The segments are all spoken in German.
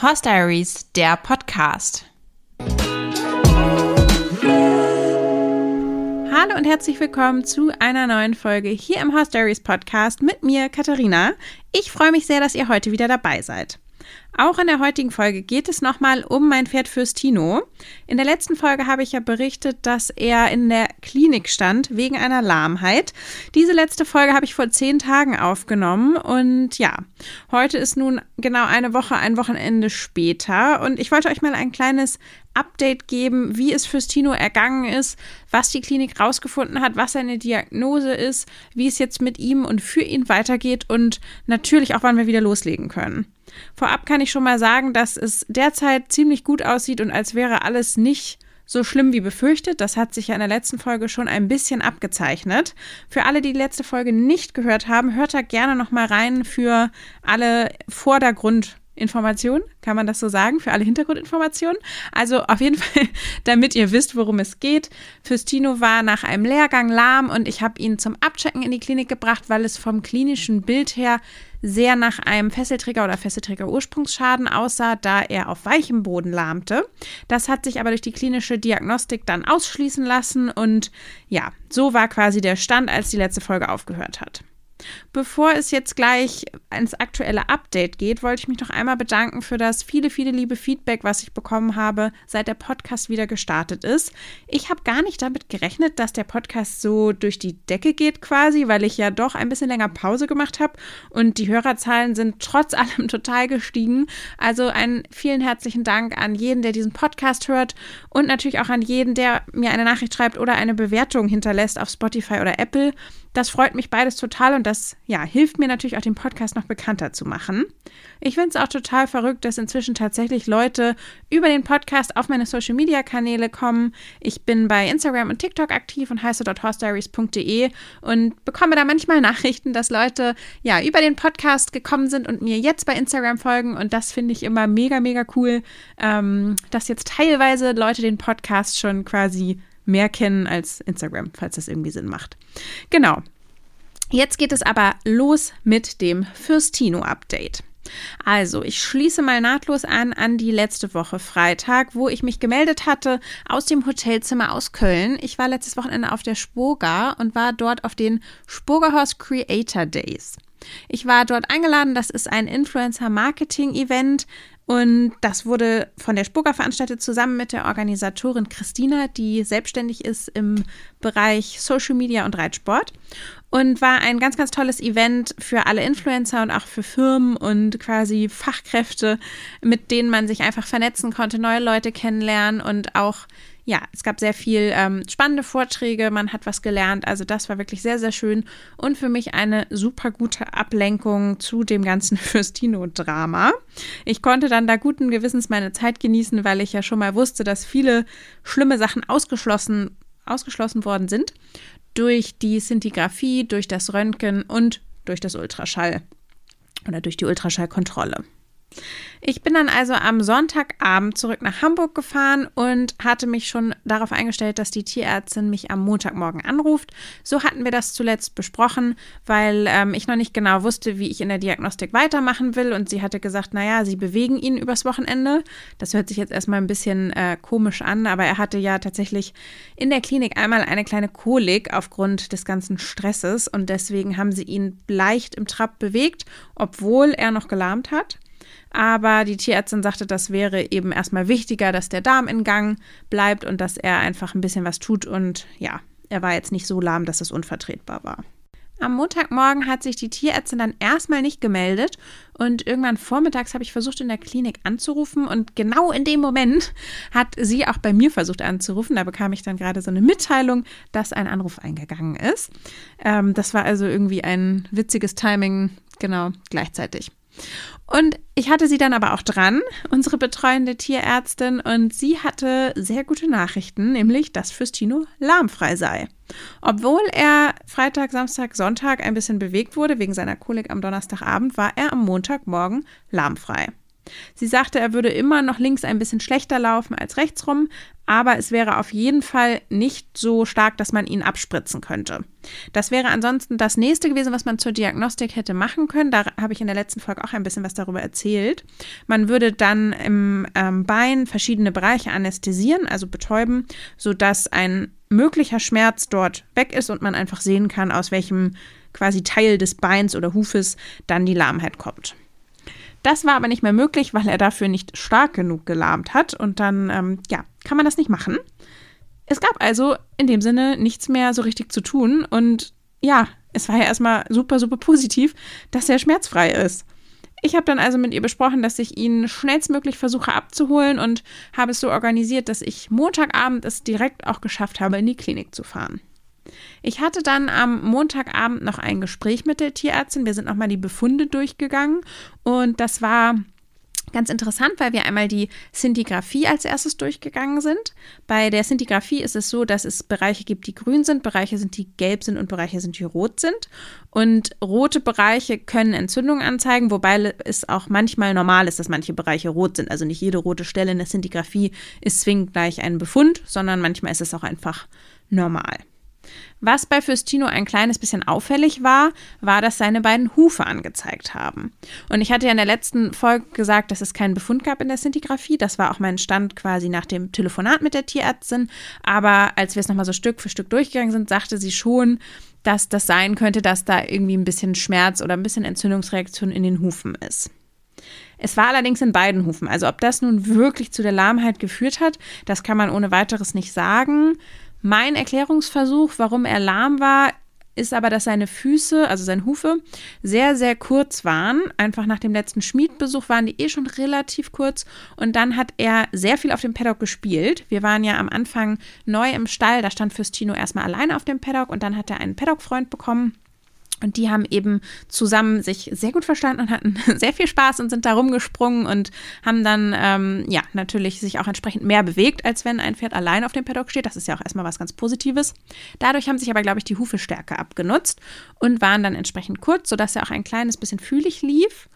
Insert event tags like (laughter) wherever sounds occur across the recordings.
Horse Diaries, der Podcast. Hallo und herzlich willkommen zu einer neuen Folge hier im Horse Diaries Podcast mit mir, Katharina. Ich freue mich sehr, dass ihr heute wieder dabei seid. Auch in der heutigen Folge geht es nochmal um mein Pferd Fürstino. In der letzten Folge habe ich ja berichtet, dass er in der Klinik stand wegen einer Lahmheit. Diese letzte Folge habe ich vor zehn Tagen aufgenommen und ja, heute ist nun genau eine Woche, ein Wochenende später und ich wollte euch mal ein kleines Update geben, wie es Fürstino ergangen ist, was die Klinik rausgefunden hat, was seine Diagnose ist, wie es jetzt mit ihm und für ihn weitergeht und natürlich auch, wann wir wieder loslegen können. Vorab kann ich schon mal sagen, dass es derzeit ziemlich gut aussieht und als wäre alles nicht so schlimm wie befürchtet. Das hat sich ja in der letzten Folge schon ein bisschen abgezeichnet. Für alle, die die letzte Folge nicht gehört haben, hört da gerne noch mal rein für alle Vordergrund Informationen, kann man das so sagen, für alle Hintergrundinformationen. Also auf jeden (laughs) Fall, damit ihr wisst, worum es geht. Fürstino war nach einem Lehrgang lahm und ich habe ihn zum Abchecken in die Klinik gebracht, weil es vom klinischen Bild her sehr nach einem Fesselträger oder Fesselträger-Ursprungsschaden aussah, da er auf weichem Boden lahmte. Das hat sich aber durch die klinische Diagnostik dann ausschließen lassen und ja, so war quasi der Stand, als die letzte Folge aufgehört hat. Bevor es jetzt gleich ins aktuelle Update geht, wollte ich mich noch einmal bedanken für das viele, viele liebe Feedback, was ich bekommen habe, seit der Podcast wieder gestartet ist. Ich habe gar nicht damit gerechnet, dass der Podcast so durch die Decke geht quasi, weil ich ja doch ein bisschen länger Pause gemacht habe und die Hörerzahlen sind trotz (laughs) allem total gestiegen. Also einen vielen herzlichen Dank an jeden, der diesen Podcast hört und natürlich auch an jeden, der mir eine Nachricht schreibt oder eine Bewertung hinterlässt auf Spotify oder Apple. Das freut mich beides total und das ja, hilft mir natürlich auch den Podcast noch bekannter zu machen. Ich finde es auch total verrückt, dass inzwischen tatsächlich Leute über den Podcast auf meine Social Media Kanäle kommen. Ich bin bei Instagram und TikTok aktiv und heiße dort horsediaries.de und bekomme da manchmal (laughs) Nachrichten, dass Leute ja über den Podcast gekommen sind und mir jetzt bei Instagram folgen und das finde ich immer mega, mega cool, ähm, dass jetzt teilweise Leute den Podcast schon quasi mehr kennen als Instagram, falls das irgendwie Sinn macht. Genau. Jetzt geht es aber los mit dem Fürstino-Update. Also, ich schließe mal nahtlos an an die letzte Woche Freitag, wo ich mich gemeldet hatte aus dem Hotelzimmer aus Köln. Ich war letztes Wochenende auf der Spurga und war dort auf den Spurgerhaus Creator Days. Ich war dort eingeladen, das ist ein Influencer-Marketing-Event und das wurde von der Spurger veranstaltet zusammen mit der Organisatorin Christina, die selbstständig ist im Bereich Social Media und Reitsport. Und war ein ganz, ganz tolles Event für alle Influencer und auch für Firmen und quasi Fachkräfte, mit denen man sich einfach vernetzen konnte, neue Leute kennenlernen und auch ja, es gab sehr viel ähm, spannende Vorträge, man hat was gelernt. Also das war wirklich sehr, sehr schön und für mich eine super gute Ablenkung zu dem ganzen (laughs) Fürstino-Drama. Ich konnte dann da guten Gewissens meine Zeit genießen, weil ich ja schon mal wusste, dass viele schlimme Sachen ausgeschlossen, ausgeschlossen worden sind durch die Sintigraphie, durch das Röntgen und durch das Ultraschall oder durch die Ultraschallkontrolle. Ich bin dann also am Sonntagabend zurück nach Hamburg gefahren und hatte mich schon darauf eingestellt, dass die Tierärztin mich am Montagmorgen anruft. So hatten wir das zuletzt besprochen, weil ähm, ich noch nicht genau wusste, wie ich in der Diagnostik weitermachen will. Und sie hatte gesagt, naja, sie bewegen ihn übers Wochenende. Das hört sich jetzt erstmal ein bisschen äh, komisch an, aber er hatte ja tatsächlich in der Klinik einmal eine kleine Kolik aufgrund des ganzen Stresses und deswegen haben sie ihn leicht im Trab bewegt, obwohl er noch gelahmt hat. Aber die Tierärztin sagte, das wäre eben erstmal wichtiger, dass der Darm in Gang bleibt und dass er einfach ein bisschen was tut. Und ja, er war jetzt nicht so lahm, dass es unvertretbar war. Am Montagmorgen hat sich die Tierärztin dann erstmal nicht gemeldet und irgendwann vormittags habe ich versucht, in der Klinik anzurufen und genau in dem Moment hat sie auch bei mir versucht anzurufen. Da bekam ich dann gerade so eine Mitteilung, dass ein Anruf eingegangen ist. Ähm, das war also irgendwie ein witziges Timing, genau, gleichzeitig. Und ich hatte sie dann aber auch dran, unsere betreuende Tierärztin, und sie hatte sehr gute Nachrichten, nämlich, dass Fürstino lahmfrei sei. Obwohl er Freitag, Samstag, Sonntag ein bisschen bewegt wurde wegen seiner Kolik am Donnerstagabend, war er am Montagmorgen lahmfrei. Sie sagte, er würde immer noch links ein bisschen schlechter laufen als rechts rum, aber es wäre auf jeden Fall nicht so stark, dass man ihn abspritzen könnte. Das wäre ansonsten das nächste gewesen, was man zur Diagnostik hätte machen können. Da habe ich in der letzten Folge auch ein bisschen was darüber erzählt. Man würde dann im ähm, Bein verschiedene Bereiche anästhesieren, also betäuben, sodass ein möglicher Schmerz dort weg ist und man einfach sehen kann, aus welchem quasi Teil des Beins oder Hufes dann die Lahmheit kommt. Das war aber nicht mehr möglich, weil er dafür nicht stark genug gelahmt hat. Und dann, ähm, ja, kann man das nicht machen. Es gab also in dem Sinne nichts mehr so richtig zu tun. Und ja, es war ja erstmal super, super positiv, dass er schmerzfrei ist. Ich habe dann also mit ihr besprochen, dass ich ihn schnellstmöglich versuche abzuholen und habe es so organisiert, dass ich Montagabend es direkt auch geschafft habe, in die Klinik zu fahren. Ich hatte dann am Montagabend noch ein Gespräch mit der Tierärztin. Wir sind nochmal die Befunde durchgegangen und das war Ganz interessant, weil wir einmal die Sintigraphie als erstes durchgegangen sind. Bei der Sintigraphie ist es so, dass es Bereiche gibt, die grün sind, Bereiche sind, die gelb sind und Bereiche sind, die rot sind. Und rote Bereiche können Entzündungen anzeigen, wobei es auch manchmal normal ist, dass manche Bereiche rot sind. Also nicht jede rote Stelle in der Sintigraphie ist zwingend gleich ein Befund, sondern manchmal ist es auch einfach normal. Was bei Fürstino ein kleines bisschen auffällig war, war, dass seine beiden Hufe angezeigt haben. Und ich hatte ja in der letzten Folge gesagt, dass es keinen Befund gab in der Sintigraphie. Das war auch mein Stand quasi nach dem Telefonat mit der Tierärztin. Aber als wir es nochmal so Stück für Stück durchgegangen sind, sagte sie schon, dass das sein könnte, dass da irgendwie ein bisschen Schmerz oder ein bisschen Entzündungsreaktion in den Hufen ist. Es war allerdings in beiden Hufen. Also ob das nun wirklich zu der Lahmheit geführt hat, das kann man ohne weiteres nicht sagen. Mein Erklärungsversuch, warum er lahm war, ist aber, dass seine Füße, also seine Hufe, sehr, sehr kurz waren. Einfach nach dem letzten Schmiedbesuch waren die eh schon relativ kurz. Und dann hat er sehr viel auf dem Paddock gespielt. Wir waren ja am Anfang neu im Stall. Da stand Fürstino erstmal alleine auf dem Paddock und dann hat er einen Paddock-Freund bekommen. Und die haben eben zusammen sich sehr gut verstanden und hatten (laughs) sehr viel Spaß und sind da rumgesprungen und haben dann, ähm, ja, natürlich sich auch entsprechend mehr bewegt, als wenn ein Pferd allein auf dem Paddock steht. Das ist ja auch erstmal was ganz Positives. Dadurch haben sich aber, glaube ich, die Hufe stärker abgenutzt und waren dann entsprechend kurz, sodass er auch ein kleines bisschen fühlig lief.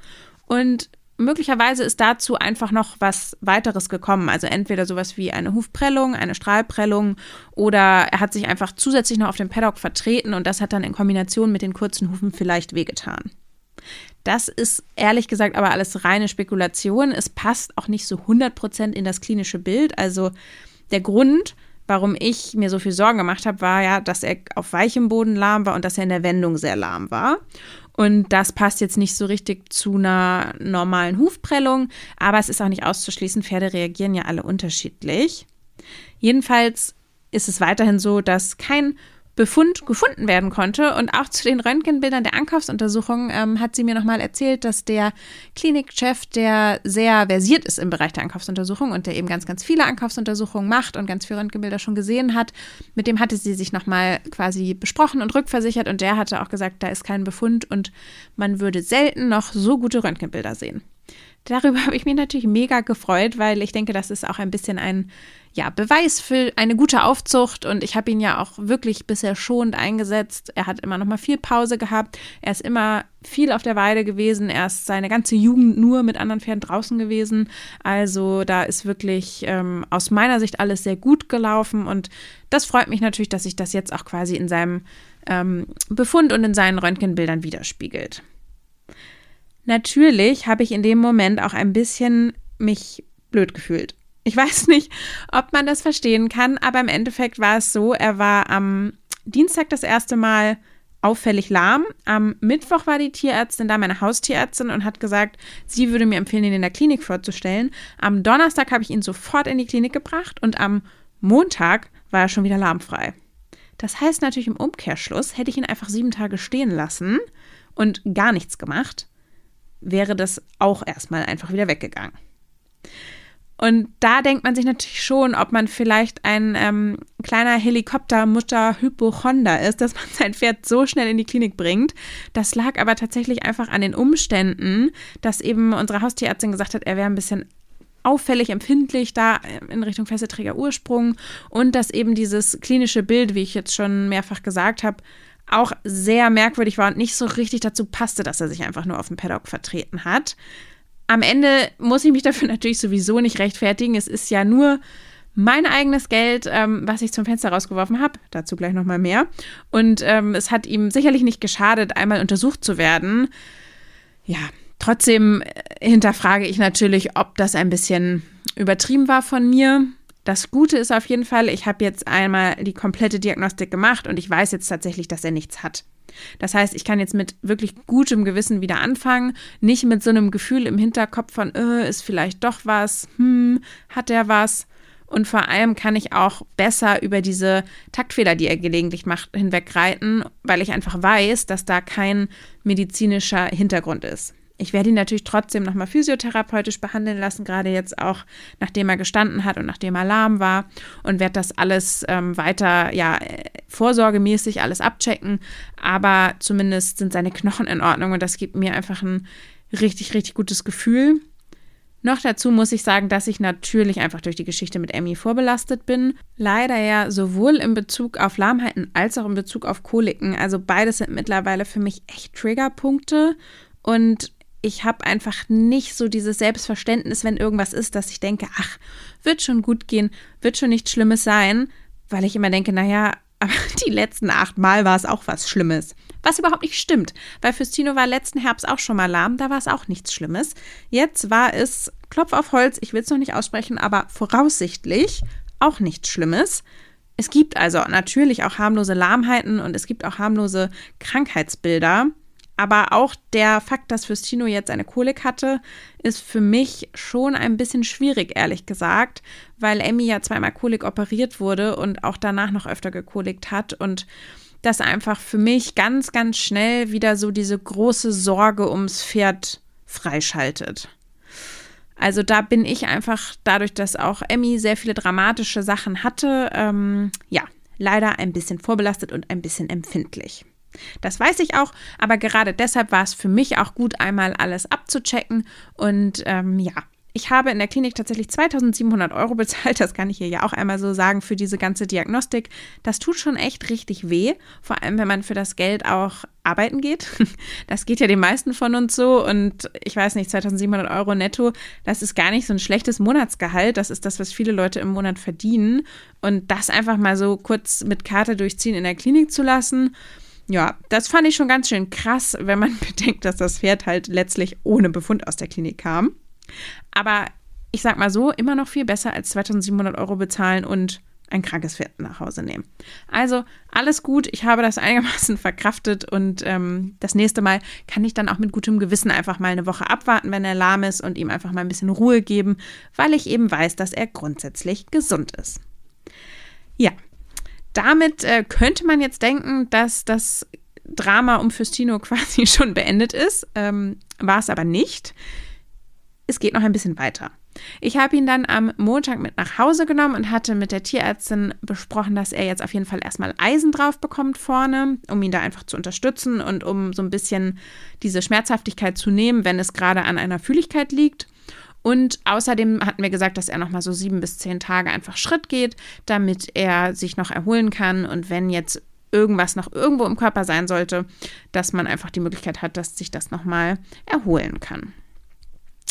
Und möglicherweise ist dazu einfach noch was weiteres gekommen. Also entweder sowas wie eine Hufprellung, eine Strahlprellung oder er hat sich einfach zusätzlich noch auf dem Paddock vertreten und das hat dann in Kombination mit den kurzen Hufen vielleicht wehgetan. Das ist ehrlich gesagt aber alles reine Spekulation. Es passt auch nicht so 100% in das klinische Bild. Also der Grund, warum ich mir so viel Sorgen gemacht habe, war ja, dass er auf weichem Boden lahm war und dass er in der Wendung sehr lahm war. Und das passt jetzt nicht so richtig zu einer normalen Hufprellung, aber es ist auch nicht auszuschließen, Pferde reagieren ja alle unterschiedlich. Jedenfalls ist es weiterhin so, dass kein Befund gefunden werden konnte. Und auch zu den Röntgenbildern der Ankaufsuntersuchung ähm, hat sie mir nochmal erzählt, dass der Klinikchef, der sehr versiert ist im Bereich der Ankaufsuntersuchung und der eben ganz, ganz viele Ankaufsuntersuchungen macht und ganz viele Röntgenbilder schon gesehen hat, mit dem hatte sie sich nochmal quasi besprochen und rückversichert und der hatte auch gesagt, da ist kein Befund und man würde selten noch so gute Röntgenbilder sehen. Darüber (laughs) habe ich mich natürlich mega gefreut, weil ich denke, das ist auch ein bisschen ein ja, Beweis für eine gute Aufzucht und ich habe ihn ja auch wirklich bisher schonend eingesetzt. Er hat immer noch mal viel Pause gehabt. Er ist immer viel auf der Weide gewesen. Er ist seine ganze Jugend nur mit anderen Pferden draußen gewesen. Also da ist wirklich ähm, aus meiner Sicht alles sehr gut gelaufen und das freut mich natürlich, dass sich das jetzt auch quasi in seinem ähm, Befund und in seinen Röntgenbildern widerspiegelt. Natürlich habe ich in dem Moment auch ein bisschen mich blöd gefühlt. Ich weiß (laughs) nicht, ob man das verstehen kann, aber im Endeffekt war es so, er war am Dienstag das erste Mal auffällig lahm. Am Mittwoch war die Tierärztin da, meine Haustierärztin, und hat gesagt, sie würde mir empfehlen, ihn in der Klinik vorzustellen. Am Donnerstag habe ich ihn sofort in die Klinik gebracht und am Montag war er schon wieder lahmfrei. Das heißt natürlich im Umkehrschluss, hätte ich ihn einfach sieben Tage stehen lassen und gar nichts gemacht, wäre das auch erstmal einfach wieder weggegangen. Und da denkt man sich natürlich schon, ob man vielleicht ein ähm, kleiner Helikoptermutter-Hypochonder ist, dass man (laughs) sein Pferd so schnell in die Klinik bringt. Das lag aber tatsächlich einfach an den Umständen, dass eben unsere Haustierärztin gesagt hat, er wäre ein bisschen auffällig empfindlich da in Richtung Fesselträger Ursprung und dass eben dieses klinische Bild, wie ich jetzt schon mehrfach gesagt habe, auch sehr merkwürdig war und nicht so richtig dazu passte, dass er sich einfach nur auf dem Paddock vertreten hat. am Ende muss ich mich dafür (laughs) natürlich sowieso nicht rechtfertigen. Es ist ja nur mein eigenes Geld, ähm, was ich zum Fenster rausgeworfen habe. Dazu gleich nochmal mehr. Und ähm, es hat ihm sicherlich nicht geschadet, einmal untersucht zu werden. Ja, trotzdem äh, hinterfrage ich natürlich, ob das ein bisschen übertrieben war von mir. Das Gute ist auf jeden Fall, ich habe jetzt einmal die komplette Diagnostik gemacht und ich weiß jetzt tatsächlich, dass er nichts hat. Das heißt, ich kann jetzt mit wirklich gutem Gewissen wieder anfangen, nicht mit so einem Gefühl im Hinterkopf von, äh, ist vielleicht doch was, hm, hat er was. Und vor allem kann ich auch besser über diese Taktfehler, die er gelegentlich macht, hinwegreiten, weil ich einfach weiß, dass da kein medizinischer Hintergrund ist. Ich werde ihn natürlich trotzdem nochmal physiotherapeutisch behandeln lassen, gerade jetzt auch, nachdem er gestanden hat und nachdem er lahm war und werde das alles ähm, weiter, ja, vorsorgemäßig alles abchecken. Aber zumindest sind seine Knochen in Ordnung und das gibt mir einfach ein richtig, richtig gutes Gefühl. Noch dazu muss ich sagen, dass ich natürlich einfach durch die Geschichte mit Emmy vorbelastet bin. Leider ja sowohl in Bezug auf Lahmheiten als auch in Bezug auf Koliken. Also beides sind mittlerweile für mich echt Triggerpunkte. Und ich habe einfach nicht so dieses Selbstverständnis, wenn irgendwas ist, dass ich denke, ach, wird schon gut gehen, wird schon nichts Schlimmes sein, weil ich immer denke, naja, (laughs) aber die letzten acht Mal war es auch was Schlimmes. Was überhaupt nicht stimmt, weil Fürstino war letzten Herbst auch schon mal lahm, da war es auch nichts Schlimmes. Jetzt war es, Klopf auf Holz, ich will es noch nicht aussprechen, aber voraussichtlich auch nichts Schlimmes. Es gibt also natürlich auch harmlose Lahmheiten und es gibt auch harmlose Krankheitsbilder. Aber auch der Fakt, dass Fürstino jetzt eine Kolik hatte, ist für mich schon ein bisschen schwierig, ehrlich gesagt, weil Emmy ja zweimal Kolik operiert wurde und auch danach noch öfter gekolikt hat und das einfach für mich ganz, ganz schnell wieder so diese große Sorge ums Pferd freischaltet. Also da bin ich einfach dadurch, dass auch Emmy sehr viele dramatische Sachen hatte, ähm, ja, leider ein bisschen vorbelastet und ein bisschen empfindlich. Das weiß ich auch, aber gerade deshalb war es für mich auch gut, einmal alles abzuchecken. Und ähm, ja, ich habe in der Klinik tatsächlich 2700 Euro (laughs) bezahlt. Das kann ich hier ja auch einmal so sagen für diese ganze Diagnostik. Das tut schon echt richtig weh. Vor allem, wenn man für das Geld auch arbeiten geht. (laughs) Das geht ja den meisten von uns so. Und ich weiß nicht, 2700 Euro netto, das ist gar nicht so ein schlechtes Monatsgehalt. Das ist das, was viele Leute im Monat verdienen. Und das einfach mal so kurz mit Karte durchziehen in der Klinik zu lassen ja, das fand ich schon ganz schön krass, wenn man (laughs) bedenkt, dass das Pferd halt letztlich ohne Befund aus der Klinik kam. Aber ich sag mal so, immer noch viel besser als 2700 Euro bezahlen und ein krankes Pferd nach Hause nehmen. Also alles gut, ich habe das (laughs) einigermaßen verkraftet und ähm, das nächste Mal kann ich dann auch mit gutem Gewissen einfach mal eine Woche abwarten, wenn er lahm ist und ihm einfach mal ein bisschen Ruhe geben, weil ich eben weiß, dass er grundsätzlich gesund ist. Ja, damit äh, könnte man jetzt denken, dass das Drama um Fürstino (laughs) quasi schon beendet ist. Ähm, war es aber nicht. Es geht noch ein bisschen weiter. Ich habe ihn dann am Montag mit nach Hause genommen und hatte mit der Tierärztin besprochen, dass er jetzt auf jeden Fall erstmal Eisen drauf bekommt vorne, um ihn da einfach zu unterstützen und um so ein bisschen diese Schmerzhaftigkeit zu nehmen, wenn es gerade an einer Fühligkeit liegt. Und außerdem hatten wir gesagt, dass er noch mal so sieben bis zehn Tage einfach Schritt geht, damit er sich noch erholen kann. Und wenn jetzt irgendwas noch irgendwo im Körper sein sollte, dass man einfach die Möglichkeit hat, dass sich das noch mal erholen kann.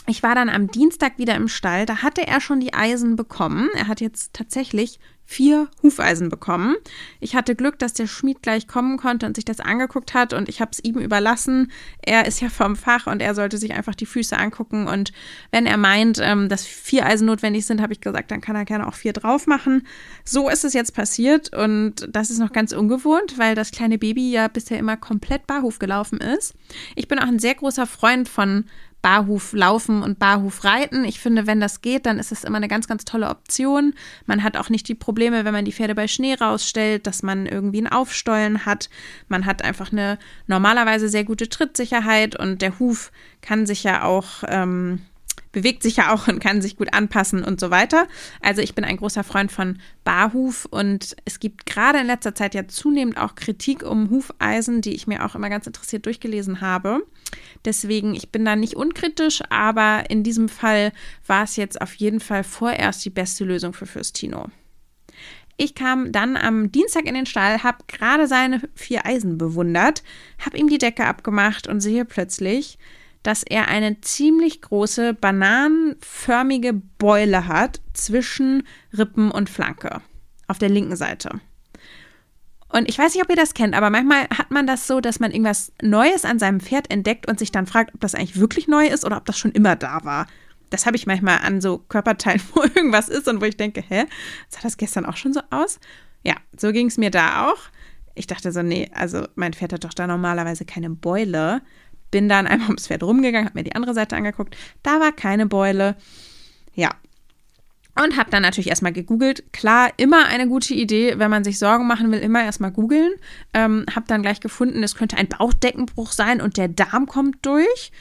Ich war dann am Dienstag wieder im Stall. Da hatte er schon die Eisen bekommen. Er hat jetzt tatsächlich vier Hufeisen bekommen. Ich hatte Glück, dass der Schmied gleich kommen konnte und sich das angeguckt hat und ich habe es ihm überlassen. Er ist ja vom Fach und er sollte sich einfach die Füße angucken und wenn er meint, ähm, dass vier Eisen notwendig sind, habe ich gesagt, dann kann er gerne auch vier drauf machen. So ist es jetzt passiert und das ist noch ganz ungewohnt, weil das kleine Baby ja bisher immer komplett barhof gelaufen ist. Ich bin auch ein sehr großer Freund von Barhof laufen und Barhof reiten. Ich finde, wenn das geht, dann ist es immer eine ganz, ganz tolle Option. Man hat auch nicht die Probleme, wenn man die Pferde bei Schnee rausstellt, dass man irgendwie ein Aufstollen hat. Man hat einfach eine normalerweise sehr gute Trittsicherheit und der Huf kann sich ja auch ähm, bewegt sich ja auch und kann sich gut anpassen und so weiter. Also ich bin ein großer Freund von Barhuf und es gibt gerade in letzter Zeit ja zunehmend auch Kritik um Hufeisen, die ich mir auch immer ganz interessiert durchgelesen habe. Deswegen, ich bin da nicht unkritisch, aber in diesem Fall war es jetzt auf jeden Fall vorerst die beste Lösung für Fürstino. Ich kam dann am Dienstag in den Stall, habe gerade seine vier Eisen bewundert, habe ihm die Decke abgemacht und sehe plötzlich, dass er eine ziemlich große bananenförmige Beule hat zwischen Rippen und Flanke auf der linken Seite. Und ich weiß nicht, ob ihr das kennt, aber manchmal hat man das so, dass man irgendwas Neues an seinem Pferd entdeckt und sich dann fragt, ob das eigentlich wirklich neu ist oder ob das schon immer da war. Das habe ich manchmal an so Körperteilen, (laughs) wo irgendwas ist und wo ich denke, hä, sah das gestern auch schon so aus? Ja, so ging es mir da auch. Ich dachte so, nee, also mein Pferd hat doch da normalerweise keine Beule. Bin dann einmal ums Pferd rumgegangen, habe mir die andere Seite angeguckt. Da war keine Beule. Ja. Und habe dann natürlich erstmal gegoogelt. Klar, immer eine gute Idee, wenn man sich Sorgen machen will, immer erstmal googeln. Ähm, habe dann gleich gefunden, es könnte ein Bauchdeckenbruch sein und der Darm kommt durch.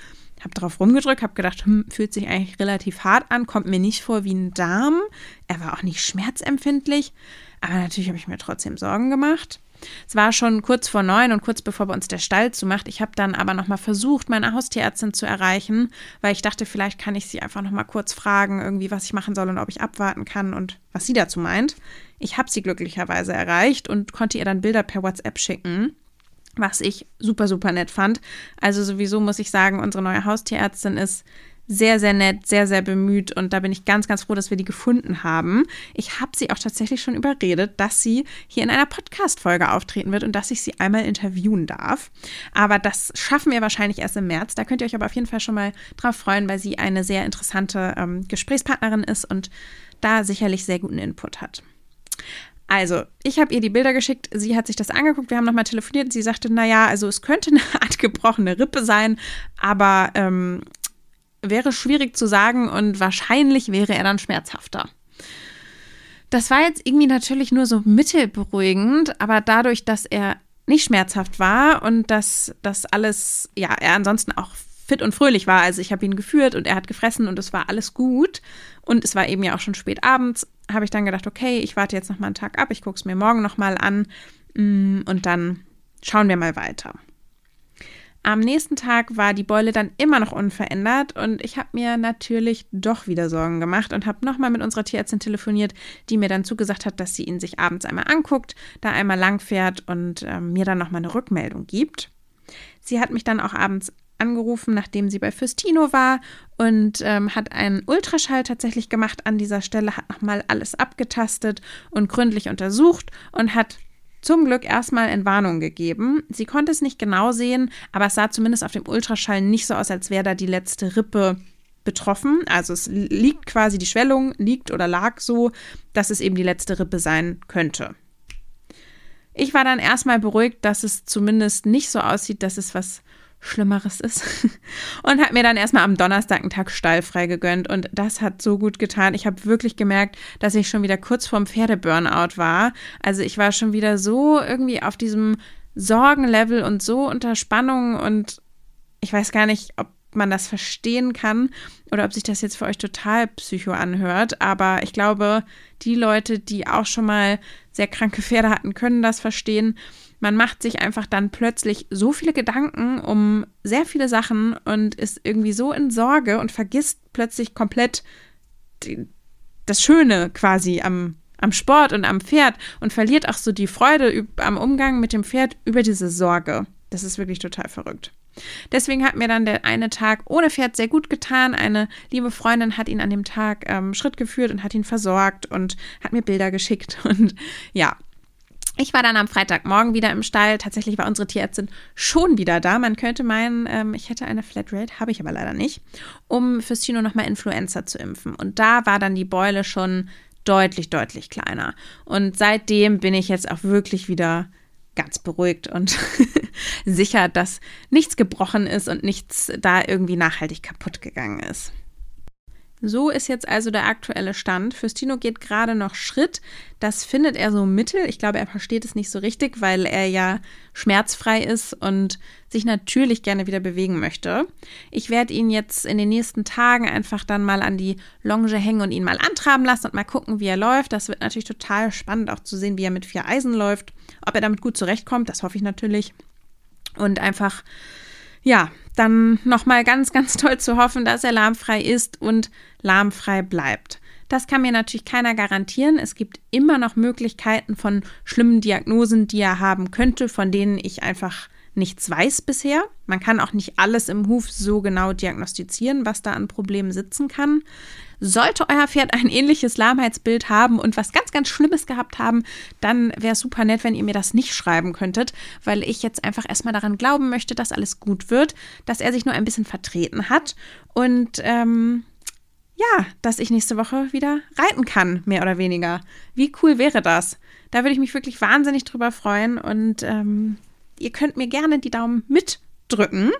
Habe drauf rumgedrückt, habe gedacht, hm, fühlt sich eigentlich relativ hart an, kommt mir nicht vor wie ein Darm. Er war auch nicht schmerzempfindlich. Aber natürlich habe ich mir trotzdem Sorgen gemacht. Es war schon kurz vor neun und kurz bevor bei uns der Stall zumacht. Ich habe dann aber nochmal versucht, meine Haustierärztin zu erreichen, weil ich dachte, vielleicht kann ich sie einfach nochmal kurz fragen, irgendwie, was ich machen soll und ob ich abwarten kann und was sie dazu meint. Ich habe sie glücklicherweise erreicht und konnte ihr dann Bilder per WhatsApp schicken was ich super, super nett fand. Also sowieso muss ich sagen, unsere neue Haustierärztin ist sehr, sehr nett, sehr, sehr bemüht und da bin ich ganz, ganz froh, dass wir die gefunden haben. Ich habe sie auch tatsächlich schon überredet, dass sie hier in einer Podcast-Folge auftreten wird und dass ich sie einmal interviewen darf. Aber das schaffen wir wahrscheinlich erst im März. Da könnt ihr euch aber auf jeden Fall schon mal drauf freuen, weil sie eine sehr interessante ähm, Gesprächspartnerin ist und da sicherlich sehr guten Input hat. Also, ich habe ihr die Bilder geschickt, sie hat sich das angeguckt, wir haben nochmal telefoniert. Sie sagte, naja, also es könnte eine (laughs) Art gebrochene Rippe sein, aber ähm, wäre schwierig zu sagen und wahrscheinlich wäre er dann schmerzhafter. Das war jetzt irgendwie natürlich nur so mittelberuhigend, aber dadurch, dass er nicht schmerzhaft war und dass das alles, ja, er ansonsten auch fit und fröhlich war. Also ich habe ihn geführt und er hat gefressen und es war alles gut. Und es war eben ja auch schon spät abends, habe ich dann gedacht, okay, ich warte jetzt noch mal einen Tag ab, ich gucke es mir morgen noch mal an mm, und dann schauen wir mal weiter. Am nächsten Tag war die Beule dann immer noch unverändert und ich habe mir natürlich doch wieder Sorgen gemacht und habe nochmal mit unserer Tierärztin telefoniert, die mir dann zugesagt hat, dass sie ihn sich abends einmal anguckt, da einmal langfährt und äh, mir dann nochmal eine Rückmeldung gibt. Sie hat mich dann auch abends angerufen, nachdem sie bei Fürstino war und ähm, hat einen Ultraschall tatsächlich gemacht an dieser Stelle, hat nochmal alles abgetastet und gründlich untersucht und hat zum Glück erstmal Entwarnung gegeben. Sie konnte es nicht genau sehen, aber es sah zumindest auf dem Ultraschall nicht so aus, als wäre da die letzte Rippe betroffen. Also es liegt quasi, die Schwellung liegt oder lag so, dass es eben die letzte Rippe sein könnte. Ich war dann erstmal beruhigt, dass es zumindest nicht so aussieht, dass es was Schlimmeres ist. (laughs) Und habe mir dann erstmal am Donnerstag einen Tag stallfrei gegönnt. Und das hat so gut getan. Ich habe wirklich gemerkt, dass ich schon wieder kurz vorm Pferdeburnout war. Also ich war schon wieder so irgendwie auf diesem Sorgenlevel und so unter Spannung. Und ich weiß gar nicht, ob man das verstehen kann oder ob sich das jetzt für euch total psycho anhört. Aber ich glaube, die Leute, die auch schon mal sehr kranke Pferde hatten, können das verstehen man macht sich einfach dann plötzlich so viele Gedanken um sehr viele Sachen und ist irgendwie so in Sorge und vergisst plötzlich komplett die, das Schöne quasi am, am Sport und am Pferd und verliert auch so die Freude am Umgang mit dem Pferd über diese Sorge. Das ist wirklich total verrückt. Deswegen hat mir dann der eine Tag ohne Pferd sehr gut getan. Eine liebe Freundin hat ihn an dem Tag ähm, Schritt geführt und hat ihn versorgt und hat mir Bilder geschickt. (laughs) Und ja, ich war dann am Freitagmorgen wieder im Stall. Tatsächlich war unsere Tierärztin schon wieder da. Man könnte meinen, ähm, ich hätte eine Flatrate, habe ich aber leider nicht, um fürs Tino nochmal Influenza zu impfen. Und da war dann die Beule schon deutlich, deutlich kleiner. Und seitdem bin ich jetzt auch wirklich wieder ganz beruhigt und (laughs) sicher, dass nichts gebrochen ist und nichts da irgendwie nachhaltig kaputt gegangen ist. So ist jetzt also der aktuelle Stand. Fürstino geht gerade noch Schritt. Das findet er so mittel. Ich glaube, er versteht es nicht so richtig, weil er ja schmerzfrei ist und sich natürlich gerne wieder bewegen möchte. Ich werde ihn jetzt in den nächsten Tagen einfach dann mal an die Longe hängen und ihn mal antraben lassen und mal gucken, wie er läuft. Das wird natürlich total spannend auch zu sehen, wie er mit vier Eisen läuft. Ob er damit gut zurechtkommt, das hoffe ich natürlich. Und einfach ja, dann nochmal ganz, ganz toll zu hoffen, dass er lahmfrei ist und lahmfrei bleibt. Das kann mir natürlich keiner garantieren. Es gibt immer noch Möglichkeiten von schlimmen Diagnosen, die er haben könnte, von denen ich einfach nichts weiß bisher. Man kann auch nicht alles im Huf so genau diagnostizieren, was da an Problemen sitzen kann. Sollte euer Pferd ein ähnliches Lahmheitsbild haben und was ganz, ganz Schlimmes gehabt haben, dann wäre es super nett, wenn ihr mir das nicht schreiben könntet, weil ich jetzt einfach erstmal daran glauben möchte, dass alles gut wird, dass er sich nur ein bisschen vertreten hat und ähm, ja, dass ich nächste Woche wieder reiten kann, mehr oder weniger. Wie cool wäre das? Da würde ich mich wirklich wahnsinnig drüber freuen und ähm, ihr könnt mir gerne die Daumen mitdrücken.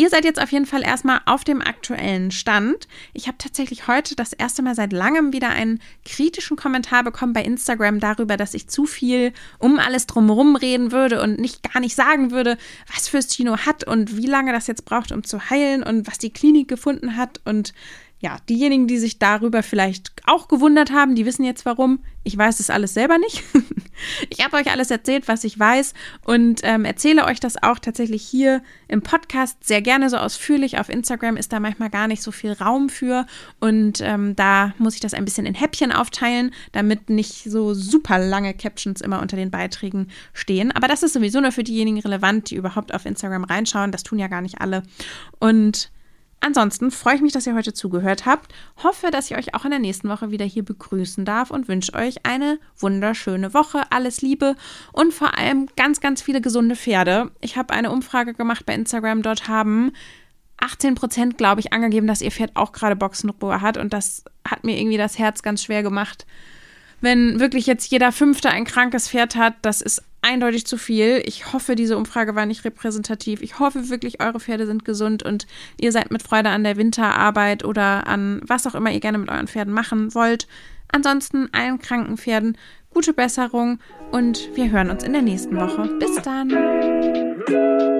Ihr seid jetzt auf jeden Fall erstmal auf dem aktuellen Stand. Ich habe tatsächlich heute das erste Mal seit langem wieder einen kritischen Kommentar bekommen bei Instagram darüber, dass ich zu viel um alles drumherum reden würde und nicht gar nicht sagen würde, was fürs Tino hat und wie lange das jetzt braucht, um zu heilen und was die Klinik gefunden hat und ja, diejenigen, die sich darüber vielleicht auch gewundert haben, die wissen jetzt warum. Ich weiß es alles selber nicht. (laughs) ich habe euch alles erzählt, was ich weiß und ähm, erzähle euch das auch tatsächlich hier im Podcast sehr gerne so ausführlich. Auf Instagram ist da manchmal gar nicht so viel Raum für und ähm, da muss ich das ein bisschen in Häppchen aufteilen, damit nicht so super lange Captions immer unter den Beiträgen stehen. Aber das ist sowieso nur für diejenigen relevant, die überhaupt auf Instagram reinschauen. Das tun ja gar nicht alle. Und Ansonsten freue ich mich, dass ihr heute zugehört habt. Hoffe, dass ich euch auch in der nächsten Woche wieder hier begrüßen darf und wünsche euch eine wunderschöne Woche. Alles Liebe und vor allem ganz, ganz viele gesunde Pferde. Ich habe eine Umfrage gemacht bei Instagram. Dort haben 18 Prozent, glaube ich, angegeben, dass ihr Pferd auch gerade Boxenruhe hat. Und das hat mir irgendwie das Herz ganz schwer gemacht. Wenn wirklich jetzt jeder Fünfte ein krankes Pferd hat, das ist eindeutig zu viel. Ich hoffe, diese Umfrage war nicht repräsentativ. Ich hoffe wirklich, eure Pferde sind gesund und ihr seid mit Freude an der Winterarbeit oder an was auch immer ihr gerne mit euren Pferden machen wollt. Ansonsten allen kranken Pferden gute Besserung und wir hören uns in der nächsten Woche. Bis dann.